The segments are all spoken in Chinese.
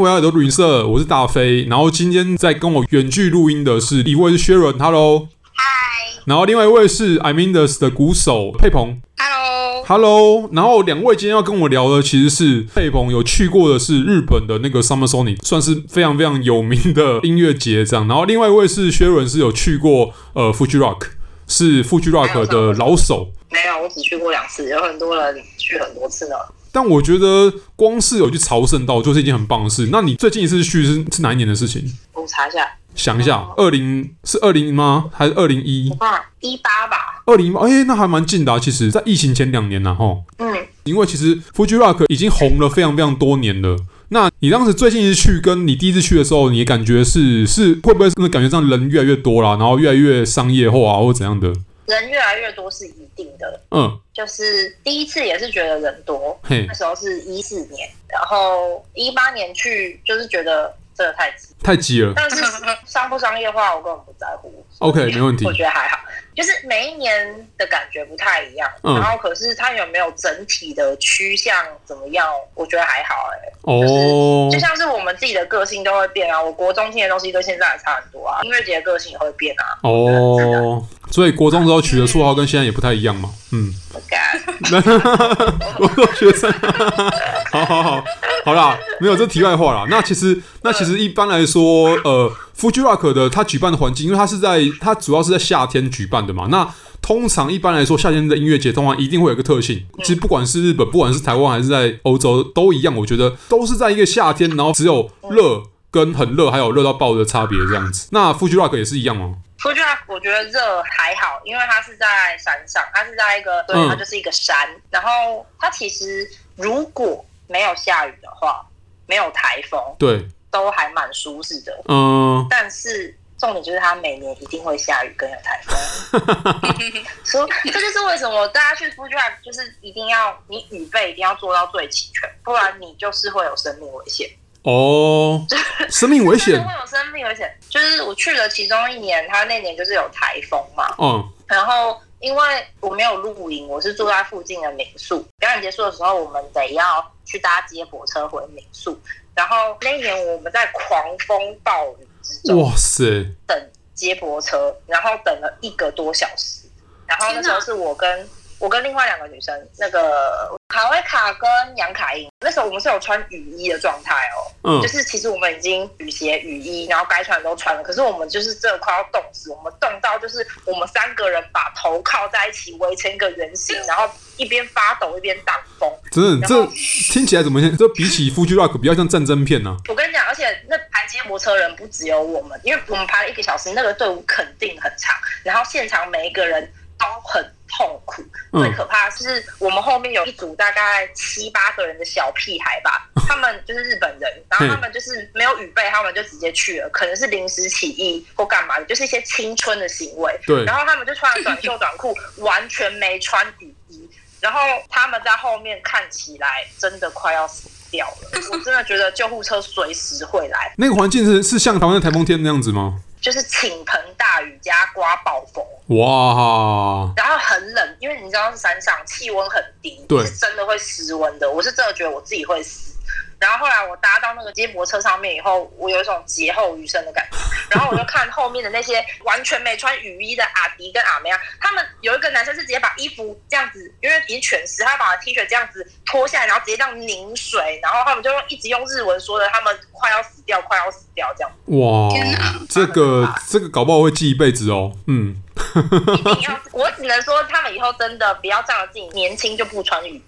我是大飞。然后今天在跟我远距录音的是一位是 Sharon，Hello，嗨。然后另外一位是 Iminus 的鼓手佩鹏，Hello，Hello。然后两位今天要跟我聊的其实是佩鹏有去过的是日本的那个 Summer Sonic，算是非常非常有名的音乐节这样。然后另外一位是 Sharon，是有去过呃 Fuji Rock，是 Fuji Rock 的老手。没有，我只去过两次，有很多人去很多次呢。但我觉得光是有去朝圣到就是一件很棒的事。那你最近一次去是是哪一年的事情？我查一下，想一下，二零是二零吗？还是二零一？一八吧。二零哎，那还蛮近的啊。其实，在疫情前两年呢，吼。嗯。因为其实 Fuji Rock 已经红了非常非常多年了。那你当时最近一次去，跟你第一次去的时候，你感觉是是会不会那感觉上人越来越多啦，然后越来越商业化啊，或怎样的？人越来越多是一定的，嗯，就是第一次也是觉得人多，那时候是一四年，然后一八年去就是觉得这个太挤，太挤了。但是商不商业化我根本不在乎，OK，没问题，我觉得还好。就是每一年的感觉不太一样，嗯、然后可是它有没有整体的趋向怎么样？我觉得还好哎、欸。哦、就是，就像是我们自己的个性都会变啊。我国中听的东西跟现在还差很多啊。音乐节的个性也会变啊。哦，所以国中时候取的绰号跟现在也不太一样嘛。嗯。不敢。我做学生。好好好，好啦，没有这题外话啦。那其实，那其实一般来说，呃。Fuji Rock 的它举办的环境，因为它是在它主要是在夏天举办的嘛。那通常一般来说，夏天的音乐节通常一定会有一个特性。其实不管是日本，不管是台湾还是在欧洲，都一样。我觉得都是在一个夏天，然后只有热跟很热，还有热到爆的差别这样子。那 Fuji Rock 也是一样吗？Fuji Rock 我觉得热还好，因为它是在山上，它是在一个对，它就是一个山。嗯、然后它其实如果没有下雨的话，没有台风，对。都还蛮舒适的，嗯，但是重点就是它每年一定会下雨跟有台风，所以这就是为什么大家去 Fuji Rock 就是一定要你雨备一定要做到最齐全，不然你就是会有生命危险。哦，生命危险。会有生命危险，就是我去了其中一年，他那年就是有台风嘛，嗯，然后因为我没有露营，我是住在附近的民宿，表演结束的时候，我们得要去搭接驳车回民宿。然后那一年我们在狂风暴雨之中，哇塞，等接驳车，然后等了一个多小时。然后那时候是我跟我跟另外两个女生，那个。卡威卡跟杨凯英，那时候我们是有穿雨衣的状态哦，嗯，就是其实我们已经雨鞋、雨衣，然后该穿的都穿了，可是我们就是这快要冻死，我们冻到就是我们三个人把头靠在一起围成一个圆形，然后一边发抖一边挡风。真的，这听起来怎么像？这比起 Fuji Rock 比较像战争片呢、啊？我跟你讲，而且那排接驳车人不只有我们，因为我们排了一个小时，那个队伍肯定很长，然后现场每一个人都很。痛苦，最可怕的是我们后面有一组大概七八个人的小屁孩吧，他们就是日本人，然后他们就是没有预备，他们就直接去了，可能是临时起意或干嘛的，就是一些青春的行为。对，然后他们就穿了短袖短裤，完全没穿底衣，然后他们在后面看起来真的快要死掉了，我真的觉得救护车随时会来。那个环境是是像台湾的台风天那样子吗？就是倾盆大雨加刮暴风，哇！然后很冷，因为你知道是山上，气温很低，对，是真的会失温的。我是真的觉得我自己会死。然后后来我搭到那个接驳车上面以后，我有一种劫后余生的感觉。然后我就看后面的那些完全没穿雨衣的阿迪跟阿梅啊，他们有一个男生是直接把衣服这样子，因为已经全湿，他把 T 恤这样子脱下来，然后直接这样拧水，然后他们就用一直用日文说的，他们快要死掉，快要死掉这样。哇，这个这个搞不好会记一辈子哦。嗯，一定要，我只能说他们以后真的不要仗着自己年轻就不穿雨衣，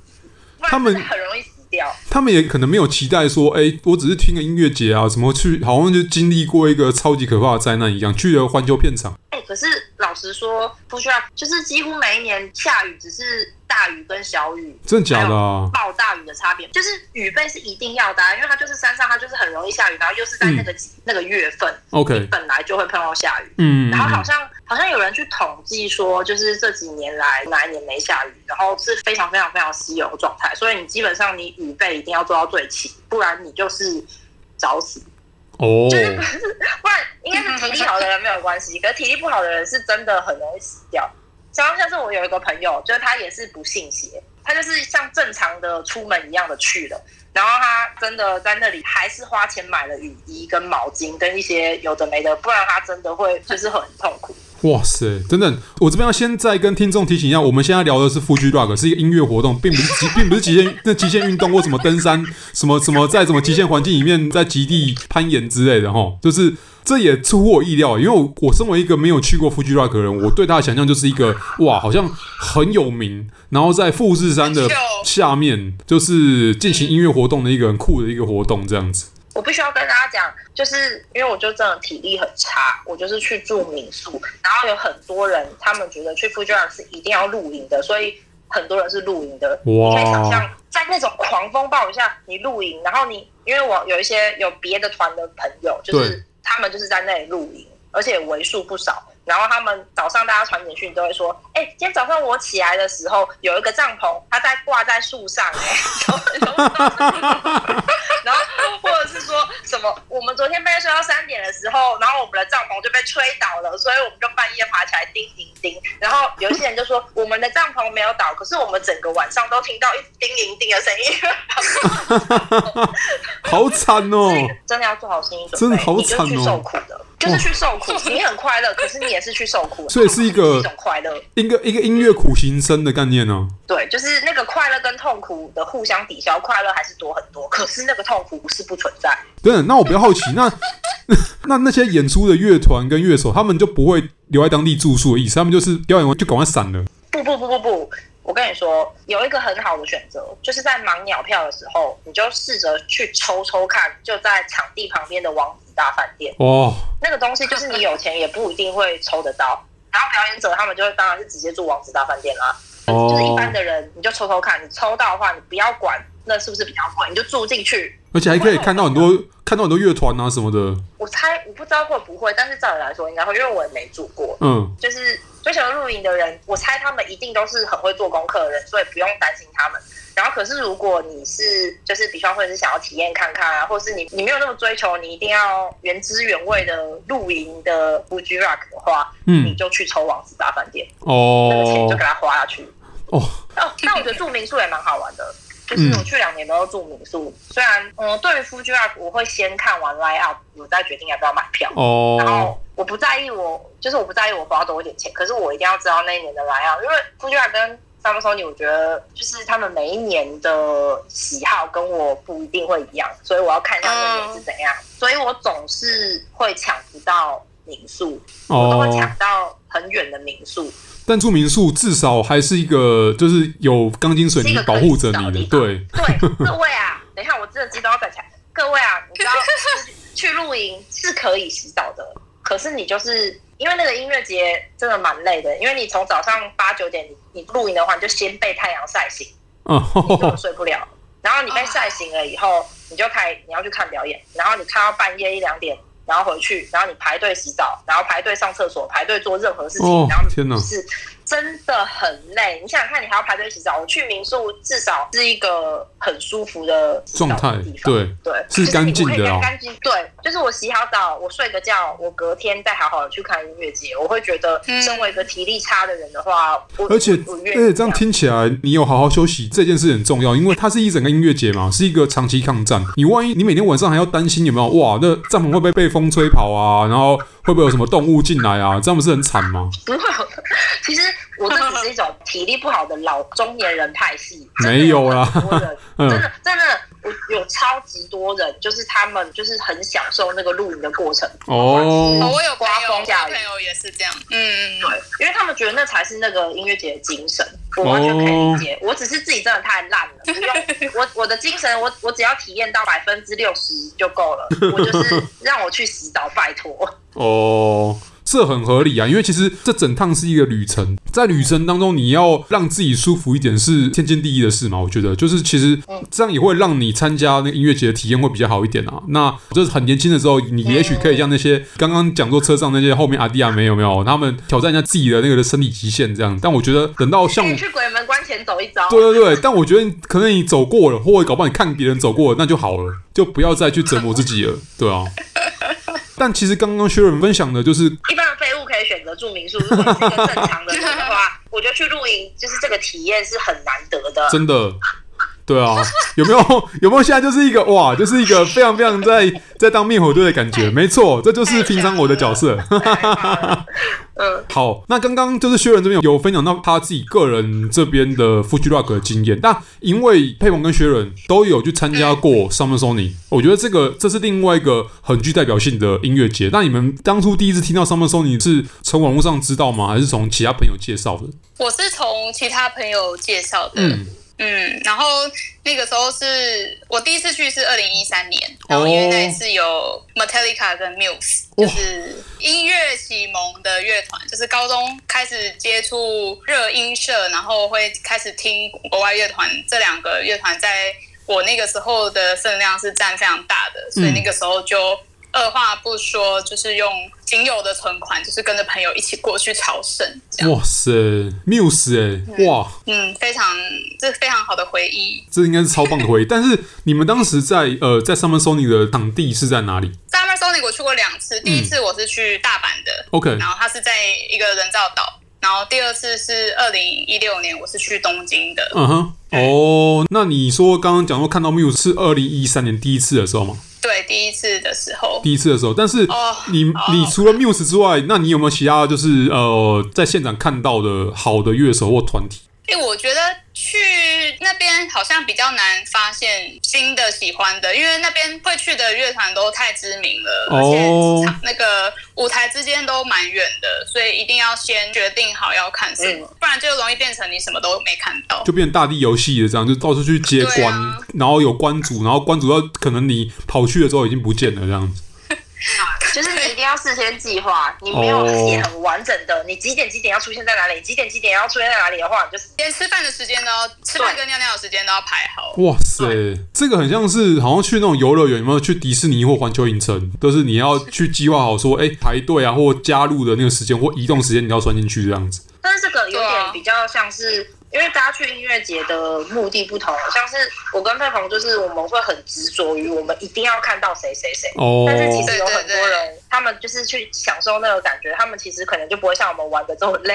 他们很容易死。他们也可能没有期待说，哎、欸，我只是听个音乐节啊，怎么去，好像就经历过一个超级可怕的灾难一样，去了环球片场。哎、欸，可是老实说，不需要，就是几乎每一年下雨，只是。大雨跟小雨，真的假的啊？暴大雨的差别。就是雨备是一定要的，啊，因为它就是山上，它就是很容易下雨，然后又是在那个、嗯、那个月份，OK，本来就会碰到下雨，嗯，然后好像好像有人去统计说，就是这几年来哪一年没下雨，然后是非常非常非常稀有的状态，所以你基本上你雨备一定要做到最齐，不然你就是找死。哦，就是不是，不然应该是体力好的人没有关系，可是体力不好的人是真的很容易死掉。像像是我有一个朋友，就是他也是不信邪，他就是像正常的出门一样的去了。然后他真的在那里还是花钱买了雨衣跟毛巾跟一些有的没的，不然他真的会就是很痛苦。哇塞，等等，我这边要先再跟听众提醒一下，我们现在聊的是 Fuji Rock，是一个音乐活动，并不是极，并不是极限那极限运动或什么登山，什么什么在什么极限环境里面在极地攀岩之类的哈，就是这也出乎我意料，因为我我身为一个没有去过 Fuji Rock 的人，我对他的想象就是一个哇，好像很有名，然后在富士山的下面就是进行音乐活动的一个很酷的一个活动这样子。我必须要跟大家讲，就是因为我就真的体力很差，我就是去住民宿，然后有很多人他们觉得去 Fuji Rock 是一定要露营的，所以很多人是露营的。哇你可以想象，在那种狂风暴雨下，你露营，然后你因为我有一些有别的团的朋友，就是他们就是在那里露营，而且为数不少。然后他们早上大家传简讯都会说：“哎，今天早上我起来的时候，有一个帐篷，它在挂在树上。”哎，然后什么，我们昨天半夜睡到三点的时候，然后我们的帐篷就被吹倒了，所以我们就半夜爬起来叮叮叮。然后有一些人就说，我们的帐篷没有倒，可是我们整个晚上都听到一直叮铃叮的声音。好惨哦！真的要做好心理准备，真的好惨哦！你就去受苦的。就是去受苦，你很快乐，可是你也是去受苦，所以是一个一种快乐，一个一个音乐苦行僧的概念呢、啊。对，就是那个快乐跟痛苦的互相抵消，快乐还是多很多，可是那个痛苦是不存在。对，那我比较好奇，那 那那些演出的乐团跟乐手，他们就不会留在当地住宿的意思，他们就是表演完就赶快散了。不不不不不，我跟你说，有一个很好的选择，就是在盲鸟票的时候，你就试着去抽抽看，就在场地旁边的王。大饭店哦，那个东西就是你有钱也不一定会抽得到。然后表演者他们就会当然是直接住王子大饭店啦。哦，就是一般的人你就抽抽看，你抽到的话你不要管那是不是比较贵，你就住进去，而且还可以看到很多看到很多乐团啊什么的。我猜我不知道会不会，但是照理来说应该会，因为我也没住过。嗯，就是追求露营的人，我猜他们一定都是很会做功课的人，所以不用担心他们。然后，可是如果你是就是比方说是想要体验看看啊，或是你你没有那么追求，你一定要原汁原味的露营的 Fuji Rock 的话，嗯，你就去抽王子大饭店哦，那个钱就给他花下去哦哦。那我觉得住民宿也蛮好玩的，就是我去两年都要住民宿，嗯、虽然嗯，对于 Fuji Rock 我会先看完 line up，我再决定要不要买票哦。然后我不在意我就是我不在意我花多一点钱，可是我一定要知道那一年的 line up，因为 Fuji Rock 跟 Sonic 我觉得就是他们每一年的喜好跟我不一定会一样，所以我要看一下那年是怎样。嗯、所以我总是会抢不到民宿，哦、我都会抢到很远的民宿。但住民宿至少还是一个，就是有钢筋水泥保护着你的。对对，各位啊，等一下我真的知道要站起来。各位啊，你知道去露营是可以洗澡的，可是你就是。因为那个音乐节真的蛮累的，因为你从早上八九点你你露营的话，你就先被太阳晒醒，你根本睡不了。然后你被晒醒了以后，你就开你要去看表演，然后你看到半夜一两点，然后回去，然后你排队洗澡，然后排队上厕所，排队做任何事情，哦、然后是。真的很累，你想想看，你还要排队洗澡。我去民宿，至少是一个很舒服的状态，对对，是干净的，干净。对，就是我洗好澡，我睡个觉，我隔天再好好的去看音乐节，我会觉得，身为一个体力差的人的话，而且而且这样听起来，你有好好休息这件事很重要，因为它是一整个音乐节嘛，是一个长期抗战。你万一你每天晚上还要担心有没有哇，那帐篷会不会被风吹跑啊？然后会不会有什么动物进来啊？这样不是很惨吗？不会，其实。我这只是一种体力不好的老中年人派系，没有啦，真的真的，我有超级多人，就是他们就是很享受那个露营的过程。哦，我有刮风下雨，朋友也是这样，嗯，对，因为他们觉得那才是那个音乐节的精神，我完全可以理解。我只是自己真的太烂了，不用我我的精神，我我只要体验到百分之六十就够了，我就是让我去洗澡，拜托。哦。这很合理啊，因为其实这整趟是一个旅程，在旅程当中，你要让自己舒服一点是天经地义的事嘛。我觉得，就是其实这样也会让你参加那个音乐节的体验会比较好一点啊。那就是很年轻的时候，你也许可以像那些刚刚讲座车上那些后面阿弟阿妹有没有，他们挑战一下自己的那个的身体极限这样。但我觉得等到像去鬼门关前走一遭，对对对。但我觉得可能你走过了，或者搞不好你看别人走过了，那就好了，就不要再去折磨自己了，对啊。但其实刚刚 Sharon 分享的就是一般的废物可以以选择住民宿。如果是一个正常的人的话，我觉得去露营就是这个体验是很难得的。真的。对啊，有没有有没有现在就是一个哇，就是一个非常非常在在当灭火队的感觉，没错，这就是平常我的角色。嗯，好，那刚刚就是薛仁这边有分享到他自己个人这边的 Fuji Rock 的经验，但因为佩鹏跟薛仁都有去参加过 Summer Sonic，我觉得这个这是另外一个很具代表性的音乐节。那你们当初第一次听到 Summer Sonic 是从网络上知道吗？还是从其他朋友介绍的？我是从其他朋友介绍的。嗯。嗯，然后那个时候是我第一次去是二零一三年，然后因为那一次有 Metallica 跟 Muse，就是音乐启蒙的乐团，就是高中开始接触热音社，然后会开始听国外乐团，这两个乐团在我那个时候的分量是占非常大的，所以那个时候就。二话不说，就是用仅有的存款，就是跟着朋友一起过去朝圣。哇塞，Muse 哎、欸，哇，嗯，非常，这是非常好的回忆。这应该是超棒的回忆。但是你们当时在呃，在 Summer Sonic 的场地是在哪里？Summer Sonic 我去过两次，第一次我是去大阪的、嗯、，OK，然后它是在一个人造岛，然后第二次是二零一六年，我是去东京的。嗯哼，哦，那你说刚刚讲说看到 Muse 是二零一三年第一次的时候吗？对，第一次的时候，第一次的时候，但是你、oh, 你除了 Muse 之外，那你有没有其他就是呃，在现场看到的好的乐手或团体？因为我觉得去那边好像比较难发现新的喜欢的，因为那边会去的乐团都太知名了，而且那个舞台之间都蛮远的，所以一定要先决定好要看什么，不然就容易变成你什么都没看到，就变大地游戏的这样，就到处去接关，然后有关主，然后关主要可能你跑去的时候已经不见了这样子。就是你一定要事先计划，你没有写很完整的，你几点几点要出现在哪里，几点几点要出现在哪里的话，你就连吃饭的时间都要，吃饭跟尿尿的时间都要排好。哇塞，这个很像是好像去那种游乐园，有没有去迪士尼或环球影城，都是你要去计划好说，哎、欸，排队啊，或加入的那个时间或移动时间，你要算进去这样子。但是这个有点比较像是。因为大家去音乐节的目的不同，像是我跟佩鹏，就是我们会很执着于我们一定要看到谁谁谁。哦。但是其实有很多人，他们就是去享受那个感觉，他们其实可能就不会像我们玩的这么累。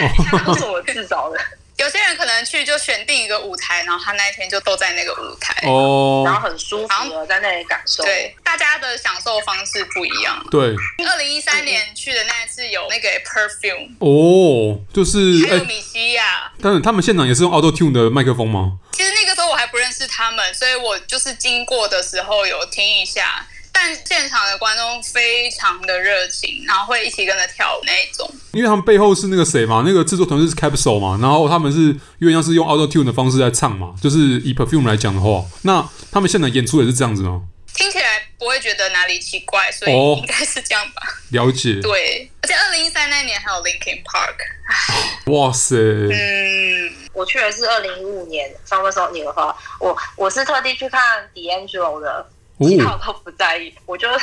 哦。都是我自找的。有些人可能去就选定一个舞台，然后他那一天就都在那个舞台，哦，然后很舒服的在那里感受。对，大家的享受方式不一样。对。二零一三年去的那一次有那个 Perfume，哦，就是还有米西亚。但是他们现场也是用 Auto Tune 的麦克风吗？其实那个时候我还不认识他们，所以我就是经过的时候有听一下。但现场的观众非常的热情，然后会一起跟着跳舞那一种。因为他们背后是那个谁嘛，那个制作团队是 Capsule 嘛，然后他们是因为像是用 Auto Tune 的方式在唱嘛，就是以 Perfume 来讲的话，那他们现场演出也是这样子吗？听起来不会觉得哪里奇怪，所以应该是这样吧。哦、了解。对，而且二零一三那年还有 Linkin Park。哇塞。嗯，我去的是二零一五年，上个时候你的话，我我是特地去看 D'Angelo 的。其他我都不在意，我就我就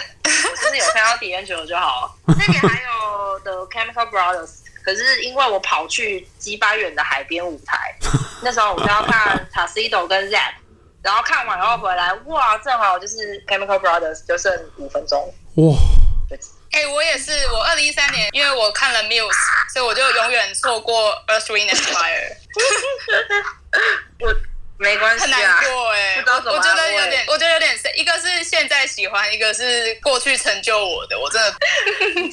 是有看到 D'Angelo 就好了。那年还有 The Chemical Brothers，可是因为我跑去鸡巴远的海边舞台，那时候我就要看 Tuxedo 跟 Zapp，然后看完然后回来，哇，正好就是 Chemical Brothers 就剩五分钟。哇！哎、欸，我也是，我二零一三年因为我看了 Muse，所以我就永远错过 Earth, Wind and Fire。我。没关系啊，很难过哎、欸，我觉得有点，我觉得有点，一个是现在喜欢，一个是过去成就我的，我真的，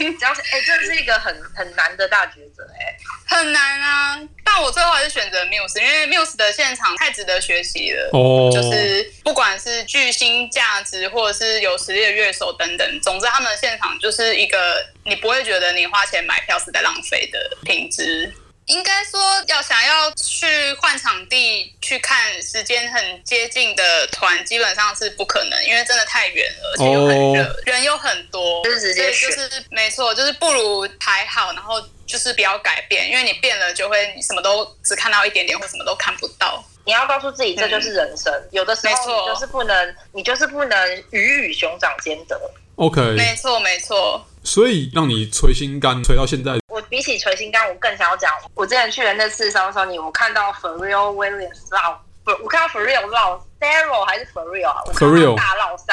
只要是哎，这是一个很很难的大抉择哎，很难啊，但我最后还是选择 Muse，因为 Muse 的现场太值得学习了哦，就是不管是巨星价值，或者是有实力的乐手等等，总之他们的现场就是一个你不会觉得你花钱买票是在浪费的品质。应该说，要想要去换场地去看时间很接近的团，基本上是不可能，因为真的太远了，而且又很热，人又很多，就是直接去，就是没错，就是不如排好，然后就是不要改变，因为你变了就会你什么都只看到一点点，或什么都看不到。你要告诉自己，这就是人生，嗯、有的时候你就是不能，你就是不能鱼与熊掌兼得。OK，没错没错。所以让你捶心肝捶到现在。我比起锤心肝，我更想要讲，我之前去的那次 Summer Sonic，我看到 Pharrell Williams 绕，不，我看到 Pharrell 老 Pharrell 还是 Pharrell 啊？Pharrell 大烙赛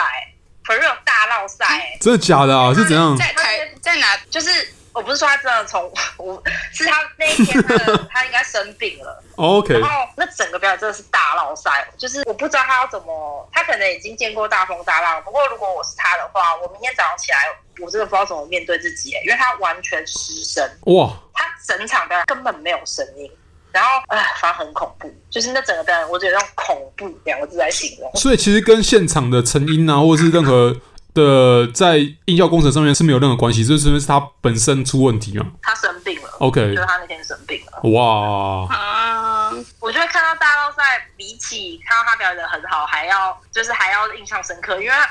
，Pharrell 大烙赛，真的假的啊？是怎样？在台在哪？就是我不是说他真的从 我，是他那一天他的 他应该生病了。OK。然后那整个表演真的是大落赛，就是我不知道他要怎么，他可能已经见过大风大浪。不过如果我是他的话，我明天早上起来，我真的不知道怎么面对自己，因为他完全失声。哇！他整场表演根本没有声音。然后，哎，反正很恐怖，就是那整个表演，我觉得用“恐怖”两个字来形容。所以其实跟现场的成音啊，或者是任何。的在音效工程上面是没有任何关系，就是因为是他本身出问题嘛。他生病了，OK，就是他那天生病了。哇，啊，我就会看到大捞赛比起看到他表演的很好，还要就是还要印象深刻，因为他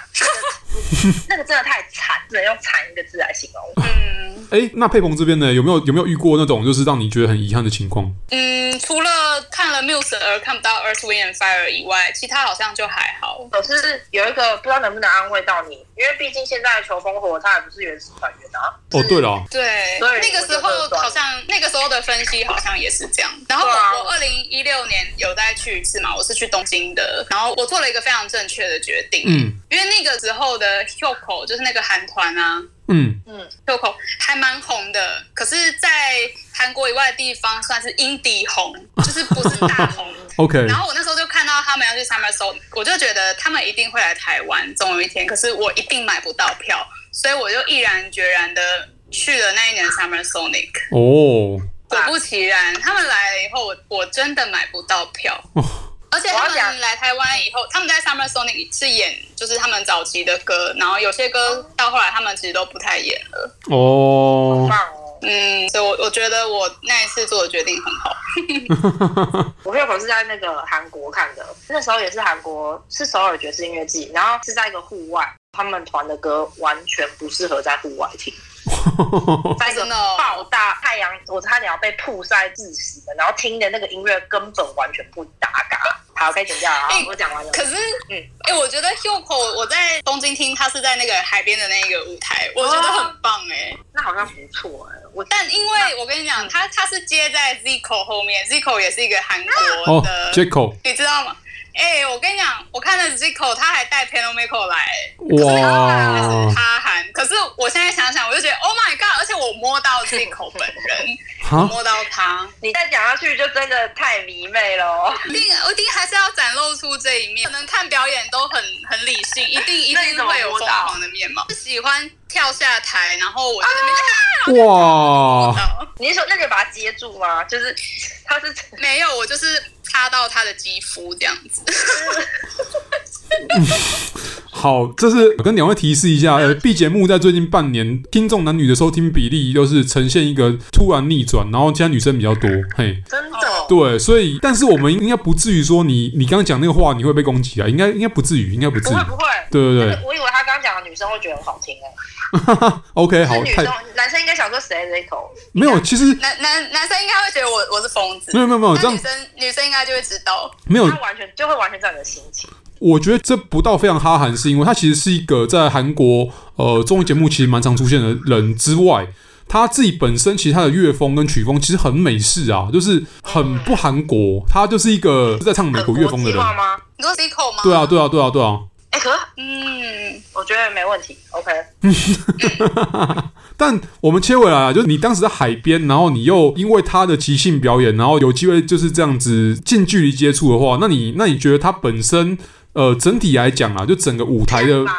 那个真的太惨，只能用惨一个字来形容。嗯，哎，那佩鹏这边呢，有没有有没有遇过那种就是让你觉得很遗憾的情况？嗯，除了看了 Muse 而看不到 Earth Wind and Fire 以外，其他好像就还好。可是有一个不知道能不能安慰到你。因为毕竟现在求风火》它还不是原始团员啊。哦，对了，对，那个时候好像那个时候的分析好像也是这样。然后我我二零一六年有再去一次嘛，我是去东京的，然后我做了一个非常正确的决定。嗯，因为那个时候的 Hyukoh 就是那个韩团啊。嗯嗯，Hyukoh 还蛮红的，可是，在韩国以外的地方算是 indie 红，就是不是大红。OK。然后我那时候就看到他们要去 Summer Sonic，我就觉得他们一定会来台湾，总有一天。可是我一定买不到票，所以我就毅然决然的去了那一年 Summer Sonic。哦。果不其然，他们来了以后，我我真的买不到票。而且他们来台湾以后，他们在 Summer Sonic 是演就是他们早期的歌，然后有些歌到后来他们其实都不太演了。哦，棒哦，嗯，所以我我觉得我那一次做的决定很好。我有朋友是在那个韩国看的，那时候也是韩国是首尔爵士音乐季，然后是在一个户外，他们团的歌完全不适合在户外听。在一个爆大太阳，我差点要被曝晒致死的，然后听的那个音乐根本完全不搭嘎。好，可以剪掉啊。欸、我讲完了。可是，嗯，哎、欸，我觉得 Hyukoh 我在东京听，他是在那个海边的那个舞台，我觉得很棒哎、欸。那好像不错哎、欸。我但因为我跟你讲，他他是接在 Zico 后面，Zico 也是一个韩国的 Zico，你知道吗？哎、欸，我跟你讲，我看了 Zico，他还带 Piano Miko 来，哇，还是他喊。可是我现在想想，我就觉得 Oh my God！而且我摸到 Zico 本人，蛤摸到他，你再讲下去就真的太迷妹了。一定，我一定还是要展露出这一面。可能看表演都很很理性，一定一定会有疯狂的面貌。喜欢跳下台，然后我就那边哇，你是说那个把他接住吗？就是他是没有，我就是。插到他的肌肤这样子。好，这是我跟两位提示一下，呃，B 节目在最近半年，听众男女的收听比例都是呈现一个突然逆转，然后现在女生比较多，嘿，真的，对，所以，但是我们应该不至于说你，你刚刚讲那个话你会被攻击啊，应该应该不至于，应该不至于，不会不会，对对对，我以为女生会觉得很好听哎。OK，好，女生男生应该想说谁这口？没有，其实男男男生应该会觉得我我是疯子。没有没有没有，这样女生女生应该就会知道，没有，他完全就会完全知道你的心情。我觉得这不到非常哈韩，是因为他其实是一个在韩国呃综艺节目其实蛮常出现的人之外，他自己本身其实他的乐风跟曲风其实很美式啊，就是很不韩国，嗯、他就是一个是在唱美国乐风的人吗。你说 Zico 吗？对啊对啊对啊对啊。哎、欸，可嗯，我觉得没问题，OK。但我们切回来啊，就是你当时在海边，然后你又因为他的即兴表演，然后有机会就是这样子近距离接触的话，那你那你觉得他本身呃整体来讲啊，就整个舞台的。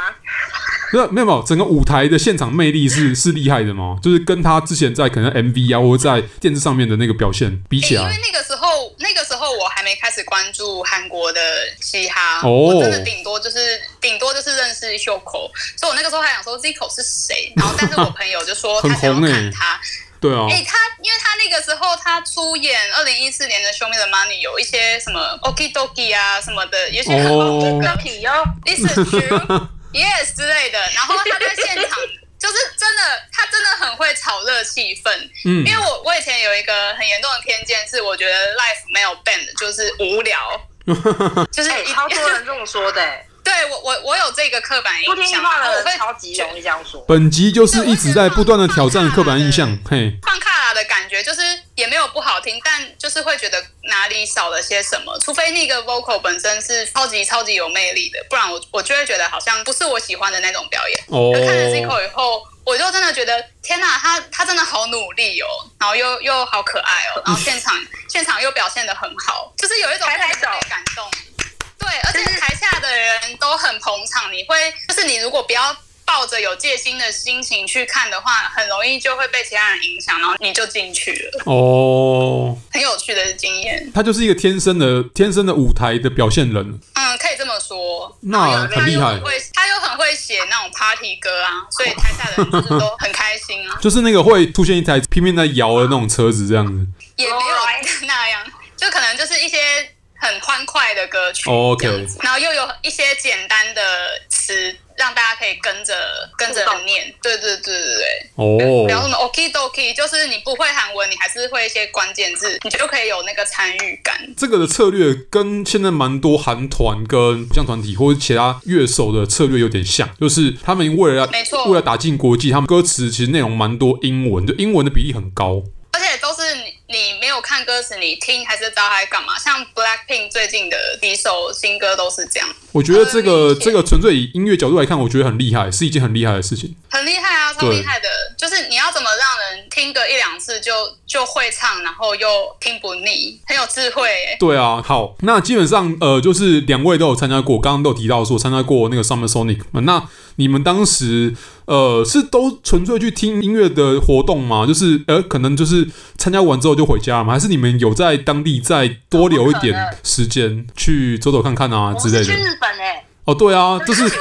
没有没有，整个舞台的现场魅力是是厉害的吗？就是跟他之前在可能 MV 啊，或者在电视上面的那个表现比起来，欸、因为那个时候那个时候我还没开始关注韩国的嘻哈，哦、我真的顶多就是顶多就是认识 Hyukoh，所以我那个时候还想说 Zico 是谁，然后但是我朋友就说 他想要看他，对啊，哎、欸、他因为他那个时候他出演二零一四年的 Show Me the Money 有一些什么 Okie Dokie 啊什么的，有些很好听的皮哦，This is true。Yes 之类的，然后他在现场就是真的，他真的很会炒热气氛。嗯，因为我我以前有一个很严重的偏见，是我觉得 life 没有 band 就是无聊，就是、欸、超多人这么说的。对我我我有这个刻板印象，不听话的人超级容易这样说。本集就是一直在不断的挑战刻板印象，嘿。放卡拉的感觉就是也没有不好听，但就是会觉得哪里少了些什么，除非那个 vocal 本身是超级超级有魅力的，不然我我就会觉得好像不是我喜欢的那种表演。哦。看了 Zico 以后，我就真的觉得天哪，他他真的好努力哦，然后又又好可爱哦，然后现场现场又表现的很好，就是有一种被感动。捧场，你会就是你如果不要抱着有戒心的心情去看的话，很容易就会被其他人影响，然后你就进去了。哦，很有趣的经验。他就是一个天生的天生的舞台的表现人。嗯，可以这么说。那很厉害。会，他又很会写那种 party 歌啊，所以台下的人就是都很开心啊。就是那个会出现一台拼命在摇的那种车子这样子。也没有那样，就可能就是一些。很欢快的歌曲，OK，然后又有一些简单的词，让大家可以跟着跟着念。对对对对对，哦，比方什么 Okie Dokie，就是你不会韩文，你还是会一些关键字，你就可以有那个参与感。这个的策略跟现在蛮多韩团跟偶像团体或者其他乐手的策略有点像，就是他们为了要没错，为了打进国际，他们歌词其实内容蛮多英文，就英文的比例很高，你。没有看歌词，你听还是知道他在干嘛？像 Blackpink 最近的几首新歌都是这样。我觉得这个这个纯粹以音乐角度来看，我觉得很厉害，是一件很厉害的事情。很厉害啊，超厉害的！就是你要怎么让人听个一两次就就会唱，然后又听不腻，很有智慧。对啊，好，那基本上呃，就是两位都有参加过，刚刚都有提到说参加过那个 Summer Sonic。那你们当时呃是都纯粹去听音乐的活动吗？就是呃，可能就是参加完之后就回家了吗？还是你们有在当地再多留一点时间去走走看看啊之类的？去日本哎、欸！哦，对啊，就是。你们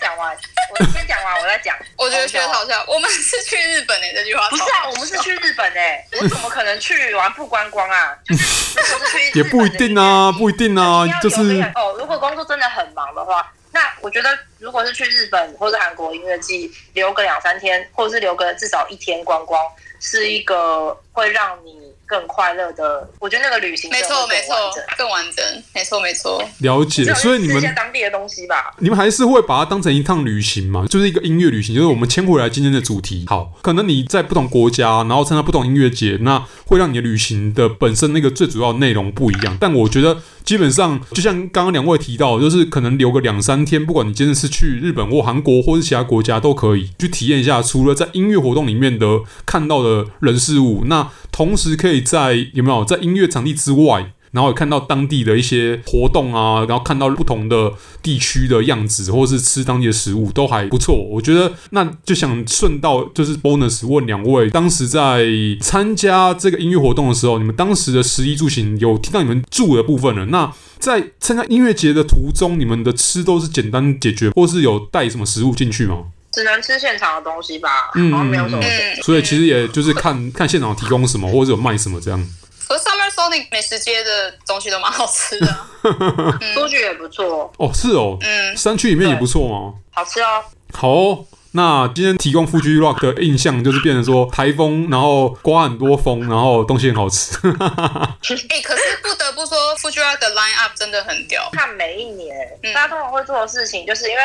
讲完，我先讲完，我再讲。我觉得学好笑，我们是去日本哎、欸，这句话不是啊，我们是去日本哎、欸，我怎么可能去玩不观光啊？就是 也不一定啊，不一定啊，就是哦，如果工作真的很忙的话。那我觉得，如果是去日本或者韩国音乐季，留个两三天，或者是留个至少一天观光，是一个会让你更快乐的。我觉得那个旅行没错没错，更完整，没错没错。了解，所以你们当地的东西吧，你们还是会把它当成一趟旅行嘛？就是一个音乐旅行，就是我们牵回来今天的主题。好，可能你在不同国家，然后参加不同音乐节，那会让你的旅行的本身那个最主要内容不一样。但我觉得。基本上，就像刚刚两位提到，就是可能留个两三天，不管你今天是去日本或韩国或是其他国家，都可以去体验一下。除了在音乐活动里面的看到的人事物，那同时可以在有没有在音乐场地之外。然后也看到当地的一些活动啊，然后看到不同的地区的样子，或是吃当地的食物都还不错。我觉得那就想顺道就是 bonus 问两位，当时在参加这个音乐活动的时候，你们当时的食衣住行有听到你们住的部分了？那在参加音乐节的途中，你们的吃都是简单解决，或是有带什么食物进去吗？只能吃现场的东西吧，嗯，没有什么。所以其实也就是看看现场提供什么，或者有卖什么这样。和 Summer Sonic 美食街的东西都蛮好吃的，书局也不错哦，是哦，嗯，山区里面也不错吗？好吃哦。好哦，那今天提供 Fuji Rock 的印象就是变成说台风，然后刮很多风，然后东西很好吃。哎、欸，可是不得不说 Fuji Rock 的 Line Up 真的很屌。看每一年，大家通常会做的事情，就是因为。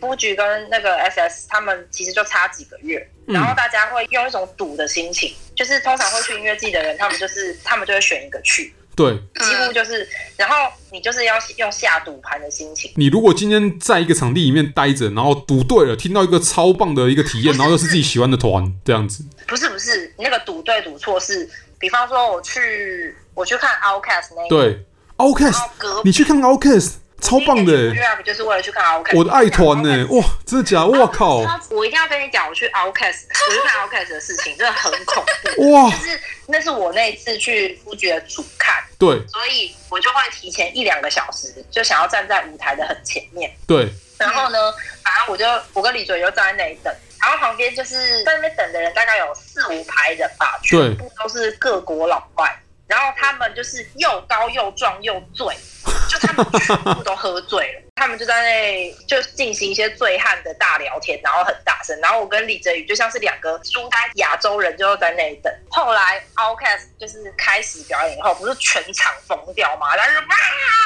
FUJI 跟那个 SS 他们其实就差几个月，然后大家会用一种赌的心情，嗯、就是通常会去音乐季的人，他们就是他们就会选一个去，对，几乎就是，然后你就是要用下赌盘的心情。你如果今天在一个场地里面待着，然后赌对了，听到一个超棒的一个体验，然后又是自己喜欢的团，这样子。不是不是，那个赌对赌错是，比方说我去我去看 Outcast 那一对 Outcast，你去看 OutKast。超棒的、欸！就是为了去看 OutKast，我的爱团呢、欸？哇，真的假的？我靠！我一定要跟你讲，我去 OutKast，我去看 OutKast 的事情真的很恐怖 哇！就是那是我那一次去 FUJI 的主看，对，所以我就会提前一两个小时，就想要站在舞台的很前面。对，然后呢，反正我就我跟李准就站在那里等，然后旁边就是在那边等的人大概有四五排人吧，全部都是各国老外，然后他们就是又高又壮又醉。就他们全部都喝醉了，他们就在那就进行一些醉汉的大聊天，然后很大声，然后我跟李哲宇就像是两个书呆亚洲人，就在那里等。后来 OutKast 就是开始表演以后，不是全场疯掉吗？然后就哇，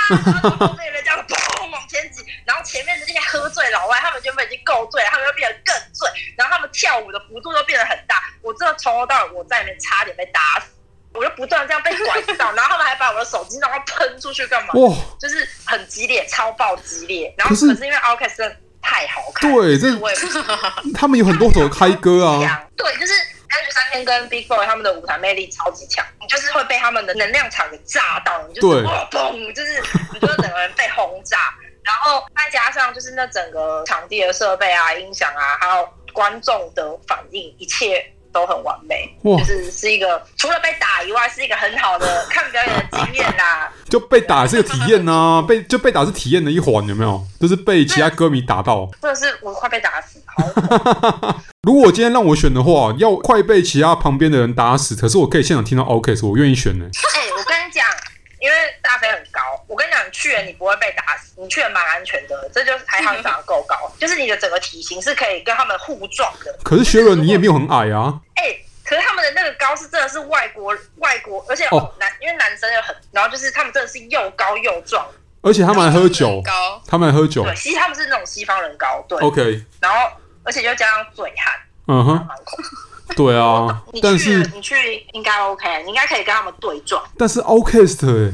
然后那边这样砰往前挤，然后前面的那些喝醉老外，他们原本已经够醉了，他们又变得更醉，然后他们跳舞的幅度都变得很大。我真的从头到尾我在里面差点被打死。我就不断这样被拐到，然后他们还把我的手机然后喷出去干嘛？哇，就是很激烈，超爆激烈。然后可是因为的太好看，对，这我也不知 道他们有很多首开歌啊。对，就是三十三天跟 Big Boy 他们的舞台魅力超级强，你就是会被他们的能量场给炸到，你就是哇嘣，就是你就是整个人被轰炸。然后再加上就是那整个场地的设备啊、音响啊，还有观众的反应，一切。都很完美，哇就是是一个除了被打以外，是一个很好的 看表演的经验啦。就被打是个体验呐、啊，被就被打是体验的一环，有没有？就是被其他歌迷打到，真的是我快被打死。好 如果今天让我选的话，要快被其他旁边的人打死，可是我可以现场听到 OutKast，我愿意选呢。哎、欸，我跟你讲，因为我跟你讲，你去了你不会被打死，你去了蛮安全的，这就是排行长得够高，就是你的整个体型是可以跟他们互撞的。可是学伦，你也没有很矮啊。哎、欸，可是他们的那个高是真的是外国外国，而且男、哦、因为男生又很，然后就是他们真的是又高又壮，而且他们还喝酒，高。他们还喝酒，对，其实他们是那种西方人高，对，OK，然后而且又加上醉汉，嗯哼，对啊，但是你去应该 OK，你应该可以跟他们对撞，但是 OutKast 哎。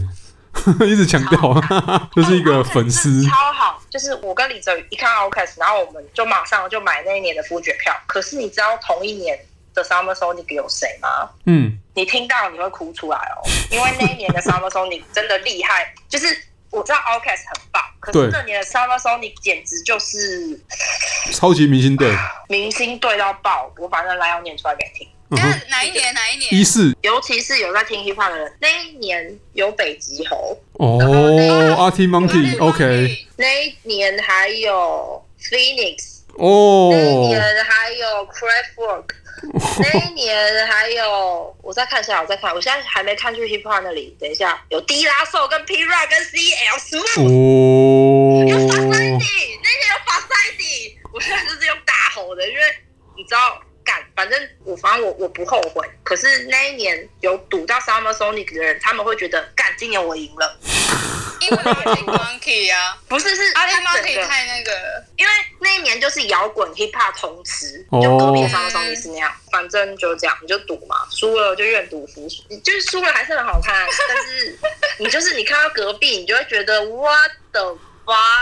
一直强调，就是一个粉丝，超好。就是我跟李哲宇一看 OutKast，然后我们就马上就买那一年的复决票。可是你知道同一年的 Summer Sonic 有谁吗？嗯，你听到你会哭出来哦，因为那一年的 Summer Sonic 真的厉害。就是我知道 OutKast 很棒，可是那年的 Summer Sonic 简直就是超级明星队，明星队到爆。我反正来要念出来给你听。那哪一年？哪一年？一四，尤其是有在听 hip hop 的人，那一年有北极猴。哦，Arctic Monkey，OK，那一年还有 Phoenix 哦，那一年还有 Craftwork，那一年还有，我再看一下，我再看，我现在还没看去 hip hop 那里，等一下有 D 拉 soul 跟 P Rap 跟 CL Smooth 哦，有法赛迪，那一年有法赛迪，我现在就是用大吼的，因为你知道。干，反正我我我不后悔。可是那一年有赌到 Summer Sonic 的人，他们会觉得干，今年我赢了。因为 Arctic Monkey 啊，不是是 Arctic Monkey 太那个，因为那一年就是摇滚 Hip Hop 同时，就隔壁的 Summer Sonic 是那样。反正就这样，你就赌嘛，输了就愿赌服输，就是输了还是很好看。但是你就是你看到隔壁，你就会觉得 What the。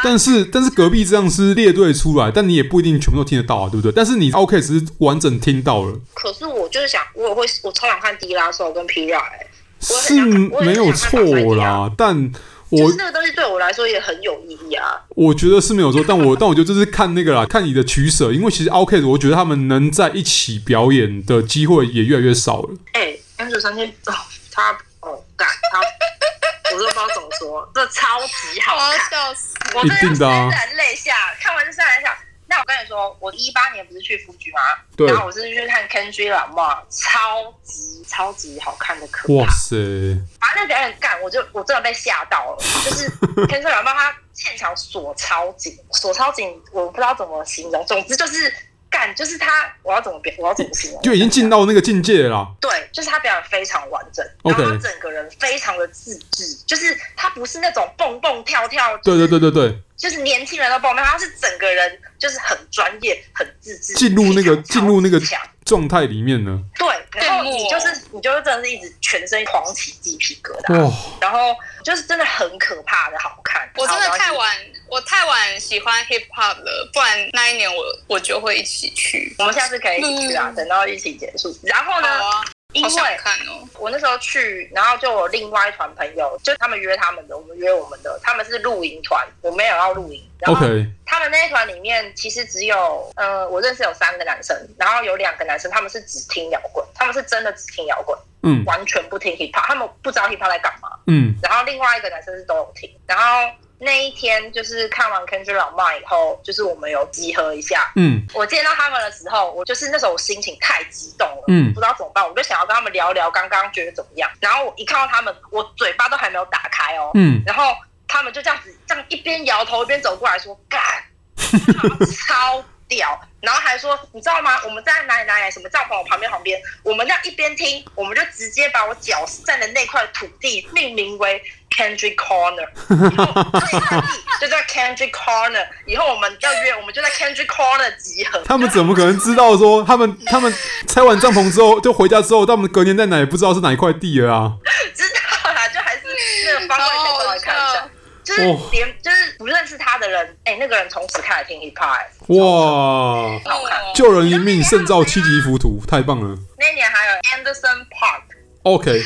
但是但是隔壁这样是列队出来，但你也不一定全部都听得到啊，对不对？但是你 OK 只是完整听到了。可是我就是想，我也会，我超想看迪拉 soul 跟 P R 哎，是没有错啦，但我就是那个东西对我来说也很有意义啊。我觉得是没有错，但我 但我觉得这是看那个啦，看你的取舍，因为其实 OK，我觉得他们能在一起表演的机会也越来越少了。哎、欸，三十三天哦，他哦干他。我都不知道怎么说，这超级好看，我真的是潸然泪下，看完就潸然泪下。那我跟你说，我一八年不是去福居吗？对。然后我是去看 Kendrick Lamar，超级超级好看的可怕。哇塞！反正那表演干，我就我真的被吓到了。就是 Kendrick Lamar 他现场锁超紧，锁超紧，我不知道怎么形容。总之就是。就是他，我要怎么表？我要怎么形容？就已经进到那个境界了。对，就是他表演非常完整.然后他整个人非常的自制，就是他不是那种蹦蹦跳跳。对对对对对，就是年轻人的蹦蹦，他是整个人就是很专业、很自制，进入那个进入那个状态里面呢。对，然后你就是你就是真的是一直全身狂起鸡皮疙瘩，哦、然后就是真的很可怕的好看。我真的太晚。我太晚喜欢 hip hop 了，不然那一年我我就会一起去。我们下次可以一起去啊，嗯、等到一起结束。然后呢？啊、因为看哦，我那时候去，然后就有另外一团朋友，就他们约他们的，我们约我们的，他们是露营团，我没有要露营。然后他们那一团里面其实只有，呃，我认识有三个男生，然后有两个男生他们是只听摇滚，他们是真的只听摇滚，嗯，完全不听 hip hop，他们不知道 hip hop 在干嘛，嗯。然后另外一个男生是都有听，然后。那一天就是看完 Kendrick Lamar 以后，就是我们有集合一下。嗯，我见到他们的时候，我就是那时候我心情太激动了，嗯，不知道怎么办，我就想要跟他们聊聊刚刚觉得怎么样。然后我一看到他们，我嘴巴都还没有打开哦，嗯，然后他们就这样子，这样一边摇头一边走过来说：“干，超屌！”然后还说：“你知道吗？我们在哪里哪里什么帐篷我旁边旁边，我们那样一边听，我们就直接把我脚站的那块土地命名为 Kendrick Corner，以后那块地就叫 Kendrick Corner。以后我们要约，我们就在 Kendrick Corner 集合。”他们怎么可能知道说他们他们拆完帐篷之后就回家之后，他们隔年在哪也不知道是哪一块地了啊？知道啦，就还是那个方位可以过来看一下。就是连就是不认识他的人，哎、欸，那个人从此开始听 hip hop，哇，好看，救人一命胜造七级浮屠，太棒了。那年还有 Anderson Park，OK，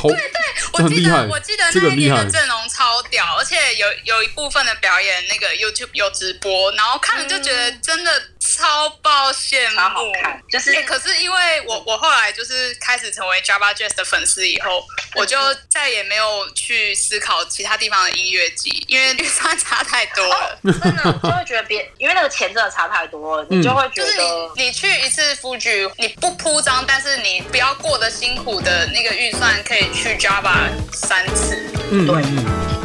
好，对对，我记得我记得那一年的阵容超屌，而且有有一部分的表演那个 YouTube 有直播，然后看了就觉得真的。超爆羡慕，好看，就是、欸、可是因为我我后来就是开始成为 Java Jazz 的粉丝以后，我就再也没有去思考其他地方的音乐季，因为预算差太多了。哦、真的就会觉得别，因为那个钱真的差太多了，你就会觉得、嗯、你，你去一次 Fuji，你不铺张，但是你不要过得辛苦的那个预算，可以去 Java 三次。嗯，对。